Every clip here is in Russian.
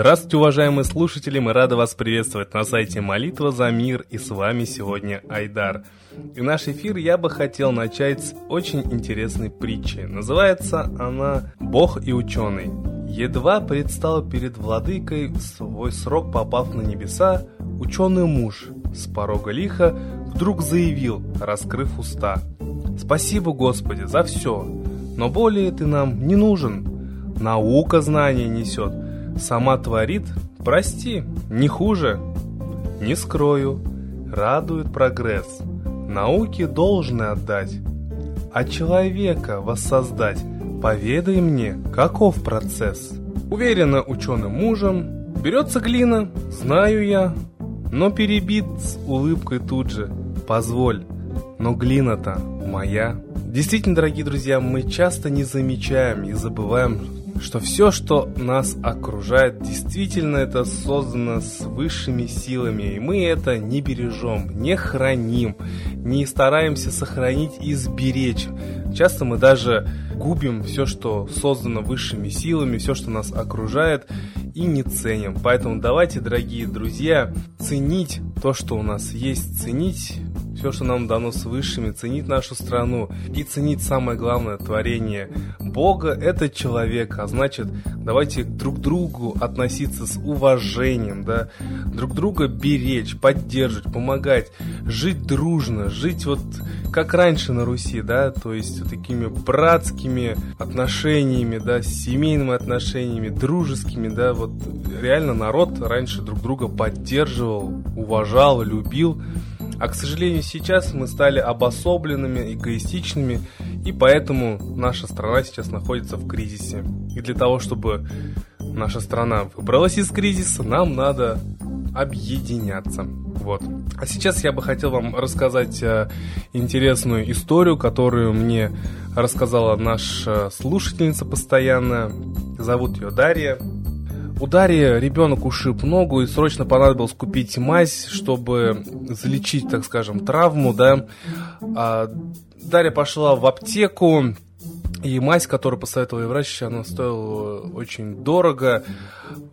Здравствуйте, уважаемые слушатели! Мы рады вас приветствовать на сайте Молитва за мир, и с вами сегодня Айдар. И наш эфир я бы хотел начать с очень интересной притчи. Называется она «Бог и ученый». Едва предстал перед владыкой свой срок, попав на небеса, ученый муж с порога лиха вдруг заявил, раскрыв уста. «Спасибо, Господи, за все, но более ты нам не нужен. Наука знания несет, сама творит, прости, не хуже. Не скрою, радует прогресс, науке должны отдать, а человека воссоздать. Поведай мне, каков процесс. Уверенно ученым мужем, берется глина, знаю я, но перебит с улыбкой тут же. Позволь, но глина-то моя. Действительно, дорогие друзья, мы часто не замечаем и забываем, что все, что нас окружает, действительно это создано с высшими силами, и мы это не бережем, не храним, не стараемся сохранить и сберечь. Часто мы даже губим все, что создано высшими силами, все, что нас окружает, и не ценим. Поэтому давайте, дорогие друзья, ценить то, что у нас есть, ценить все, что нам дано с высшими, ценить нашу страну и ценить самое главное творение Бога – это человек, а значит, давайте друг к другу относиться с уважением, да, друг друга беречь, поддерживать, помогать, жить дружно, жить вот как раньше на Руси, да, то есть вот такими братскими отношениями, да, семейными отношениями, дружескими, да, вот реально народ раньше друг друга поддерживал, уважал, любил, а к сожалению, сейчас мы стали обособленными, эгоистичными, и поэтому наша страна сейчас находится в кризисе. И для того, чтобы наша страна выбралась из кризиса, нам надо объединяться. Вот. А сейчас я бы хотел вам рассказать э, интересную историю, которую мне рассказала наша слушательница постоянная. Зовут ее Дарья. У Дарьи ребенок ушиб ногу и срочно понадобилось купить мазь, чтобы залечить, так скажем, травму, да. А Дарья пошла в аптеку, и мазь, которую посоветовал ей врач, она стоила очень дорого,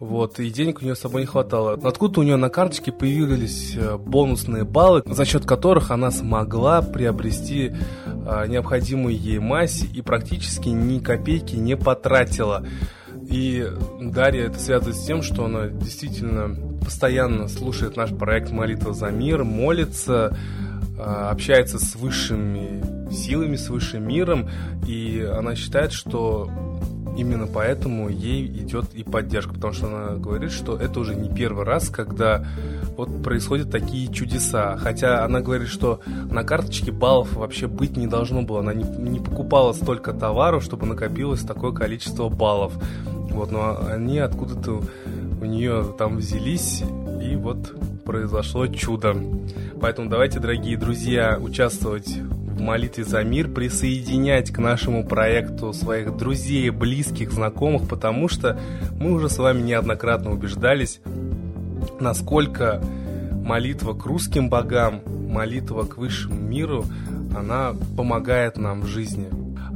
вот, и денег у нее с собой не хватало. Откуда у нее на карточке появились э, бонусные баллы, за счет которых она смогла приобрести а, необходимую ей мазь и практически ни копейки не потратила. И Дарья это связано с тем, что она действительно постоянно слушает наш проект «Молитва за мир», молится, а, общается с высшими силами, с высшим миром, и она считает, что именно поэтому ей идет и поддержка, потому что она говорит, что это уже не первый раз, когда вот происходят такие чудеса. Хотя она говорит, что на карточке баллов вообще быть не должно было. Она не, не покупала столько товаров, чтобы накопилось такое количество баллов. Вот, но они откуда-то у нее там взялись, и вот произошло чудо. Поэтому давайте, дорогие друзья, участвовать в молитве за мир, присоединять к нашему проекту своих друзей, близких, знакомых, потому что мы уже с вами неоднократно убеждались, насколько молитва к русским богам, молитва к высшему миру, она помогает нам в жизни.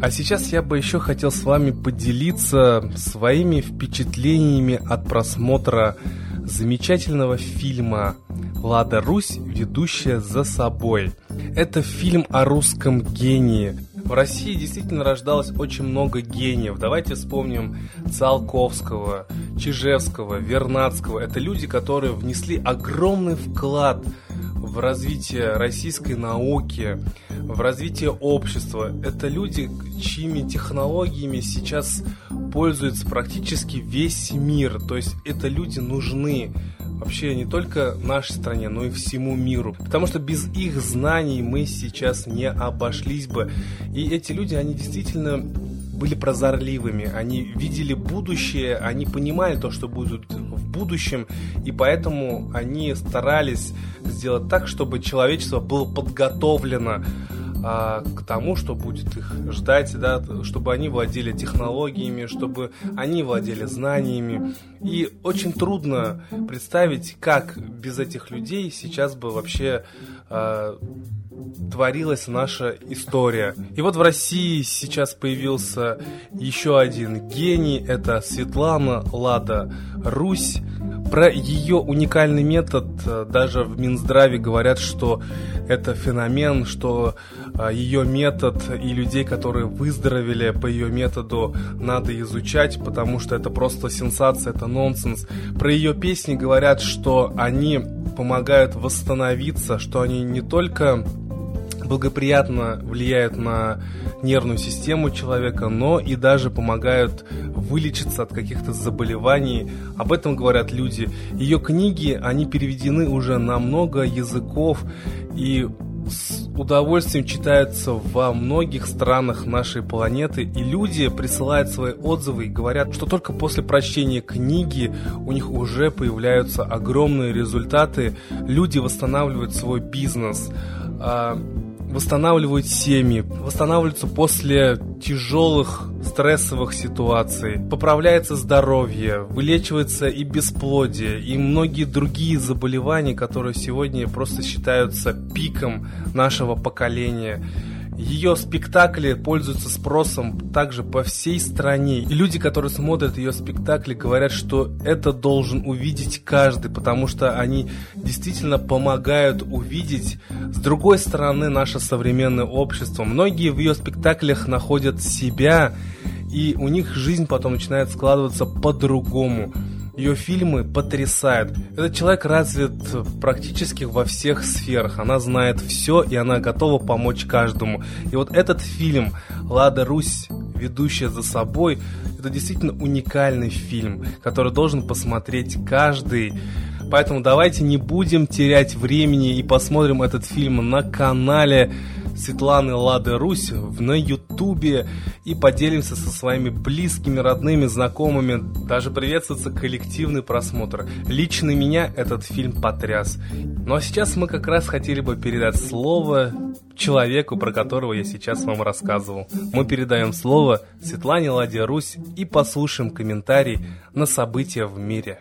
А сейчас я бы еще хотел с вами поделиться своими впечатлениями от просмотра замечательного фильма «Лада Русь, ведущая за собой». Это фильм о русском гении. В России действительно рождалось очень много гениев. Давайте вспомним Циолковского, Чижевского, Вернадского. Это люди, которые внесли огромный вклад в развитие российской науки, в развитие общества. Это люди, чьими технологиями сейчас пользуется практически весь мир. То есть это люди нужны вообще не только нашей стране, но и всему миру. Потому что без их знаний мы сейчас не обошлись бы. И эти люди, они действительно были прозорливыми, они видели будущее, они понимали то, что будет в будущем, и поэтому они старались сделать так, чтобы человечество было подготовлено а, к тому, что будет их ждать, да, чтобы они владели технологиями, чтобы они владели знаниями. И очень трудно представить, как без этих людей сейчас бы вообще а, творилась наша история. И вот в России сейчас появился еще один гений, это Светлана Лада Русь. Про ее уникальный метод э, даже в Минздраве говорят, что это феномен, что э, ее метод и людей, которые выздоровели по ее методу, надо изучать, потому что это просто сенсация, это нонсенс. Про ее песни говорят, что они помогают восстановиться, что они не только благоприятно влияют на нервную систему человека, но и даже помогают вылечиться от каких-то заболеваний. Об этом говорят люди. Ее книги, они переведены уже на много языков и с удовольствием читаются во многих странах нашей планеты, и люди присылают свои отзывы и говорят, что только после прочтения книги у них уже появляются огромные результаты, люди восстанавливают свой бизнес. Восстанавливают семьи, восстанавливаются после тяжелых стрессовых ситуаций, поправляется здоровье, вылечивается и бесплодие, и многие другие заболевания, которые сегодня просто считаются пиком нашего поколения. Ее спектакли пользуются спросом также по всей стране. И люди, которые смотрят ее спектакли, говорят, что это должен увидеть каждый, потому что они действительно помогают увидеть с другой стороны наше современное общество. Многие в ее спектаклях находят себя, и у них жизнь потом начинает складываться по-другому. Ее фильмы потрясают. Этот человек развит практически во всех сферах. Она знает все, и она готова помочь каждому. И вот этот фильм «Лада Русь», ведущая за собой, это действительно уникальный фильм, который должен посмотреть каждый. Поэтому давайте не будем терять времени и посмотрим этот фильм на канале Светланы Лады Русь на Ютубе и поделимся со своими близкими, родными, знакомыми. Даже приветствуется коллективный просмотр. Лично меня этот фильм потряс. Ну а сейчас мы как раз хотели бы передать слово человеку, про которого я сейчас вам рассказывал. Мы передаем слово Светлане Ладе Русь и послушаем комментарий на события в мире.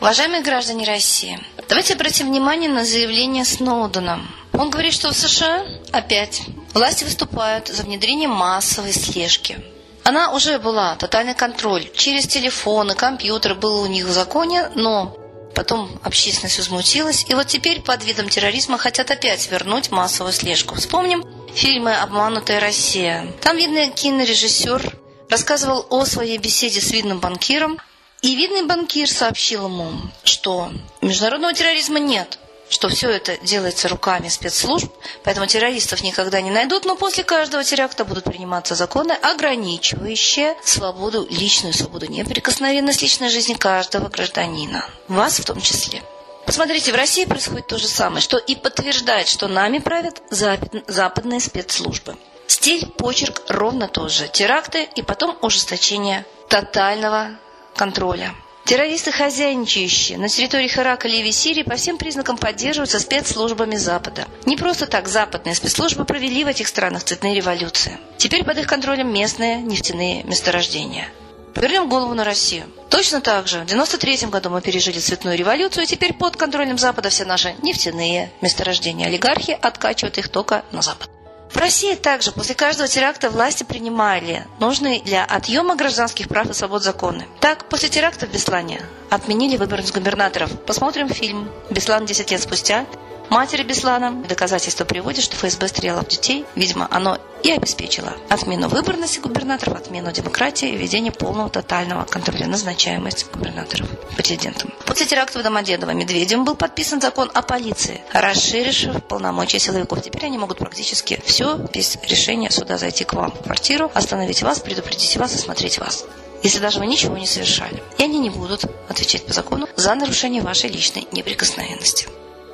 Уважаемые граждане России, давайте обратим внимание на заявление Сноудена. Он говорит, что в США опять власти выступают за внедрение массовой слежки. Она уже была, тотальный контроль. Через телефоны, компьютеры был у них в законе, но потом общественность возмутилась. И вот теперь под видом терроризма хотят опять вернуть массовую слежку. Вспомним фильмы «Обманутая Россия». Там, видно, кинорежиссер рассказывал о своей беседе с видным банкиром, и видный банкир сообщил ему, что международного терроризма нет, что все это делается руками спецслужб, поэтому террористов никогда не найдут, но после каждого теракта будут приниматься законы, ограничивающие свободу, личную свободу, неприкосновенность личной жизни каждого гражданина, вас в том числе. Посмотрите, в России происходит то же самое, что и подтверждает, что нами правят западные спецслужбы. Стиль, почерк ровно тот же. Теракты и потом ужесточение тотального контроля. Террористы, хозяйничающие на территории Ирака, Ливии, Сирии, по всем признакам поддерживаются спецслужбами Запада. Не просто так западные спецслужбы провели в этих странах цветные революции. Теперь под их контролем местные нефтяные месторождения. Повернем голову на Россию. Точно так же в 93 году мы пережили цветную революцию, и теперь под контролем Запада все наши нефтяные месторождения. Олигархи откачивают их только на Запад. В России также после каждого теракта власти принимали нужные для отъема гражданских прав и свобод законы. Так, после теракта в Беслане отменили выборность губернаторов. Посмотрим фильм «Беслан 10 лет спустя». Матери Беслана доказательства приводят, что ФСБ стреляла в детей. Видимо, оно и обеспечило отмену выборности губернаторов, отмену демократии и введение полного тотального контроля назначаемости губернаторов президентом. После теракта в Домодедово Медведевым был подписан закон о полиции, расширивший полномочия силовиков. Теперь они могут практически все без решения суда зайти к вам в квартиру, остановить вас, предупредить вас, осмотреть вас если даже вы ничего не совершали. И они не будут отвечать по закону за нарушение вашей личной неприкосновенности.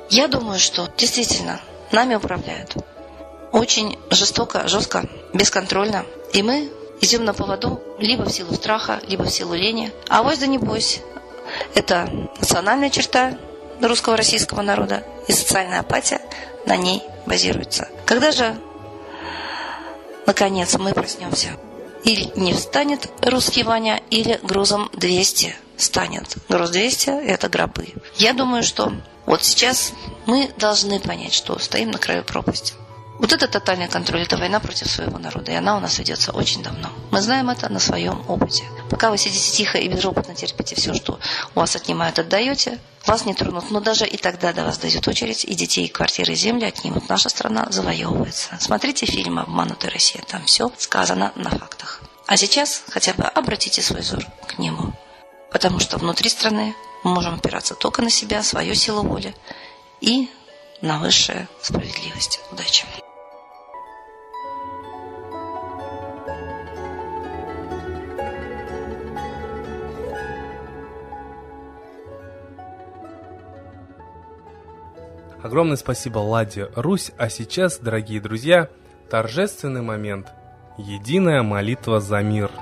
Я думаю, что действительно нами управляют. Очень жестоко, жестко, бесконтрольно. И мы идем на поводу либо в силу страха, либо в силу лени. А вось да не бойся. Это национальная черта русского российского народа и социальная апатия на ней базируется. Когда же, наконец, мы проснемся? Или не встанет русский Ваня, или грузом 200 станет. Груз 200 – это гробы. Я думаю, что вот сейчас мы должны понять, что стоим на краю пропасти. Вот это тотальный контроль, это война против своего народа, и она у нас ведется очень давно. Мы знаем это на своем опыте. Пока вы сидите тихо и безропотно терпите все, что у вас отнимают, отдаете, вас не тронут. Но даже и тогда до вас дойдет очередь, и детей, и квартиры, и земли отнимут. Наша страна завоевывается. Смотрите фильм «Обманутая Россия», там все сказано на фактах. А сейчас хотя бы обратите свой взор к нему. Потому что внутри страны мы можем опираться только на себя, свою силу воли и на высшую справедливость. Удачи! Огромное спасибо Ладе Русь, а сейчас, дорогие друзья, торжественный момент. Единая молитва за мир –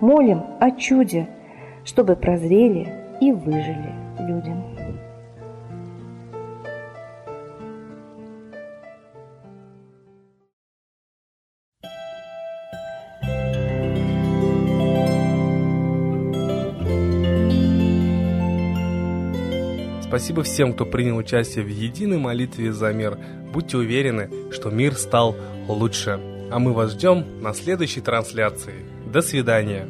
молим о чуде, чтобы прозрели и выжили людям. Спасибо всем, кто принял участие в единой молитве за мир. Будьте уверены, что мир стал лучше. А мы вас ждем на следующей трансляции. До свидания.